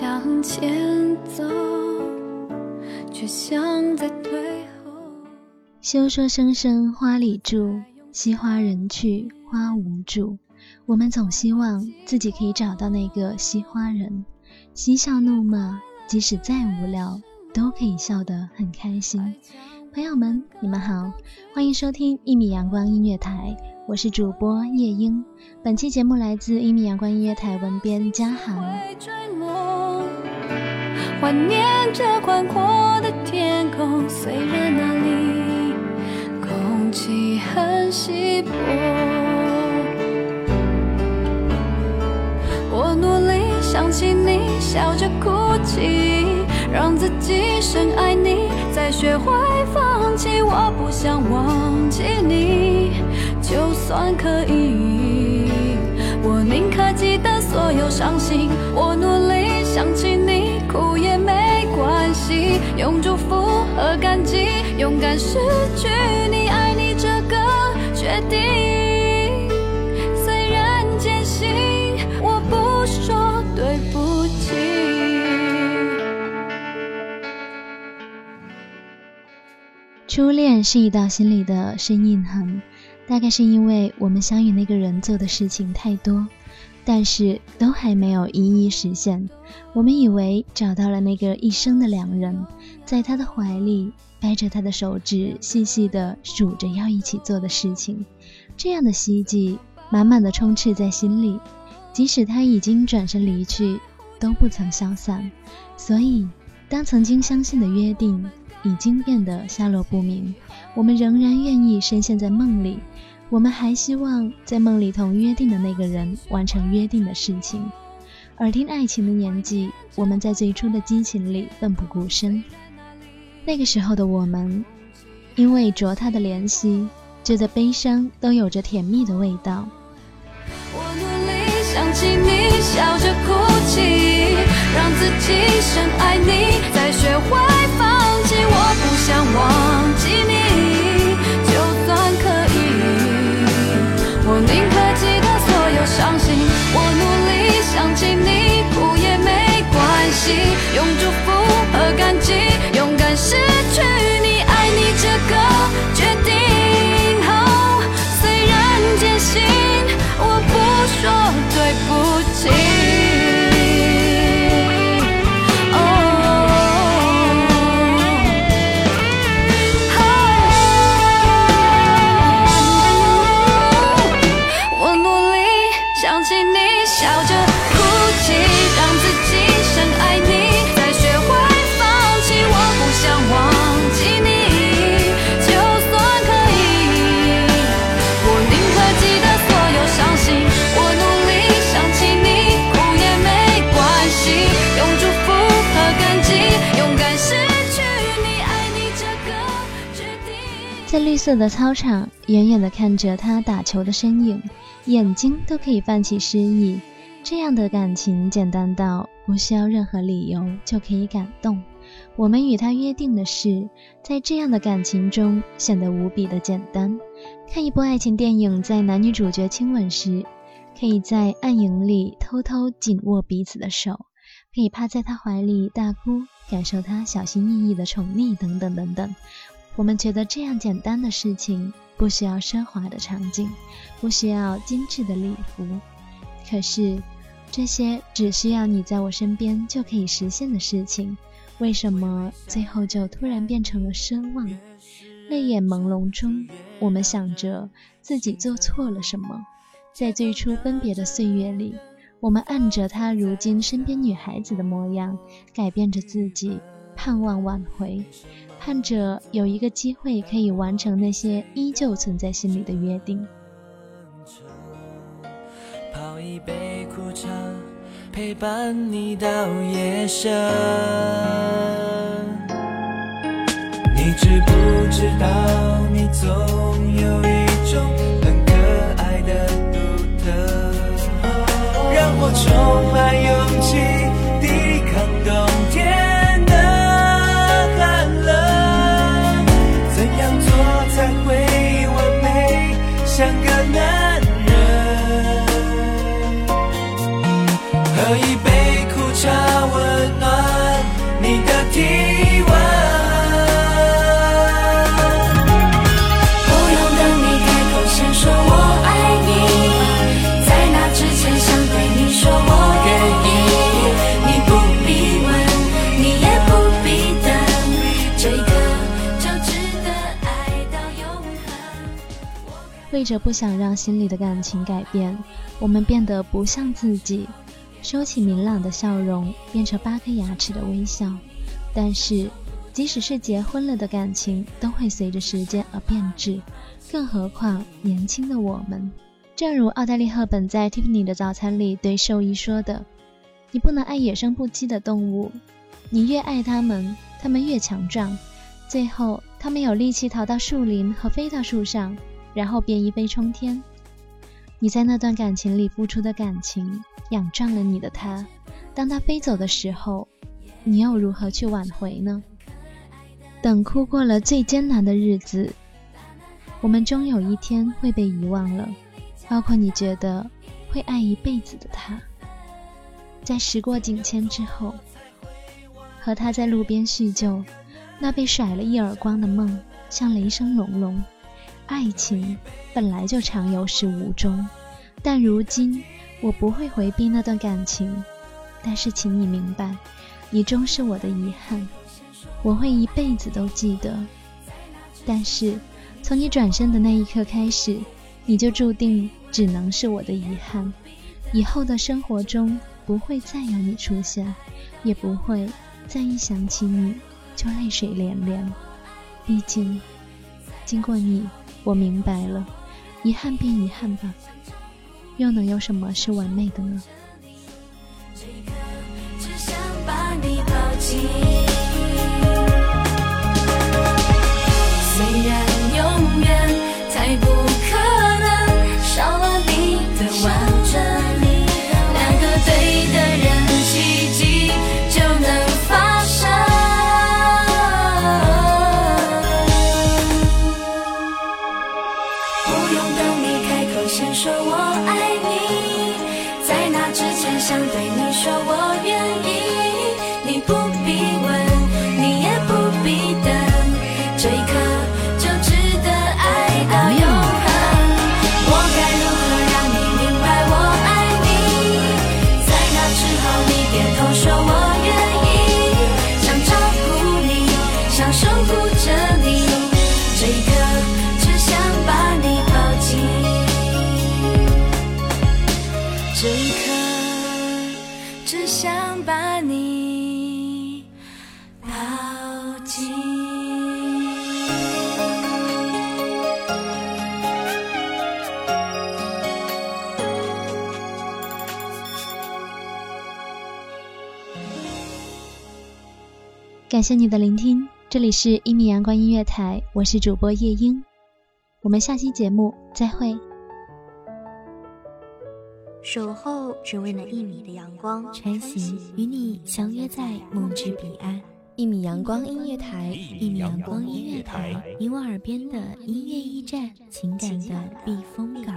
向前走，却像在退后。休说声声花里住，惜花人去花无住。我们总希望自己可以找到那个惜花人，嬉笑怒骂，即使再无聊，都可以笑得很开心。朋友们，你们好，欢迎收听一米阳光音乐台，我是主播夜莺。本期节目来自一米阳光音乐台文编嘉航。怀念着宽阔的天空，虽然那里空气很稀薄。我努力想起你，笑着哭泣，让自己深爱你，再学会放弃。我不想忘记你，就算可以。我宁可记得所有伤心，我努力想起你，哭也没关系，用祝福和感激，勇敢失去你，爱你这个决定。虽然艰辛，我不说对不起。初恋是一道心里的深印痕，大概是因为我们相遇那个人做的事情太多，但是都还没有一一实现。我们以为找到了那个一生的良人，在他的怀里掰着他的手指，细细的数着要一起做的事情。这样的希冀满满的充斥在心里，即使他已经转身离去，都不曾消散。所以，当曾经相信的约定已经变得下落不明，我们仍然愿意深陷在梦里。我们还希望在梦里同约定的那个人完成约定的事情。耳听爱情的年纪，我们在最初的激情里奋不顾身。那个时候的我们，因为着他的怜惜，觉得悲伤都有着甜蜜的味道。我努力想起你，笑着哭泣，让自己深爱你，再学会放弃。我不想忘想起你，在绿色的操场，远远地看着他打球的身影，眼睛都可以泛起诗意。这样的感情简单到不需要任何理由就可以感动。我们与他约定的事，在这样的感情中显得无比的简单。看一部爱情电影，在男女主角亲吻时，可以在暗影里偷偷紧握彼此的手，可以趴在他怀里大哭，感受他小心翼翼的宠溺，等等等等。我们觉得这样简单的事情，不需要奢华的场景，不需要精致的礼服。可是，这些只需要你在我身边就可以实现的事情，为什么最后就突然变成了奢望？泪眼朦胧中，我们想着自己做错了什么，在最初分别的岁月里，我们按着他如今身边女孩子的模样，改变着自己，盼望挽回，盼着有一个机会可以完成那些依旧存在心里的约定。泡一杯苦茶，陪伴你到夜深。你知不知道，你总有一种很可爱的独特，让我充满勇气为着不想让心里的感情改变，我们变得不像自己，收起明朗的笑容，变成八颗牙齿的微笑。但是，即使是结婚了的感情，都会随着时间而变质，更何况年轻的我们。正如奥黛丽·赫本在《Tiffany 的早餐》里对兽医说的：“你不能爱野生不羁的动物，你越爱它们，它们越强壮，最后它们有力气逃到树林和飞到树上。”然后便一飞冲天。你在那段感情里付出的感情，养壮了你的他。当他飞走的时候，你又如何去挽回呢？等哭过了最艰难的日子，我们终有一天会被遗忘了，包括你觉得会爱一辈子的他。在时过境迁之后，和他在路边叙旧，那被甩了一耳光的梦，像雷声隆隆。爱情本来就常有始无终，但如今我不会回避那段感情。但是，请你明白，你终是我的遗憾，我会一辈子都记得。但是，从你转身的那一刻开始，你就注定只能是我的遗憾。以后的生活中不会再有你出现，也不会再一想起你就泪水连连。毕竟，经过你。我明白了，遗憾便遗憾吧，又能有什么是完美的呢？不用等你开口先说我爱你，在那之前想对你说我感谢你的聆听，这里是一米阳光音乐台，我是主播夜莺，我们下期节目再会。守候只为那一米的阳光，穿行与你相约在梦之彼岸。一米阳光音乐台，一米阳光音乐台，你我耳边的音乐驿站，情感的避风港。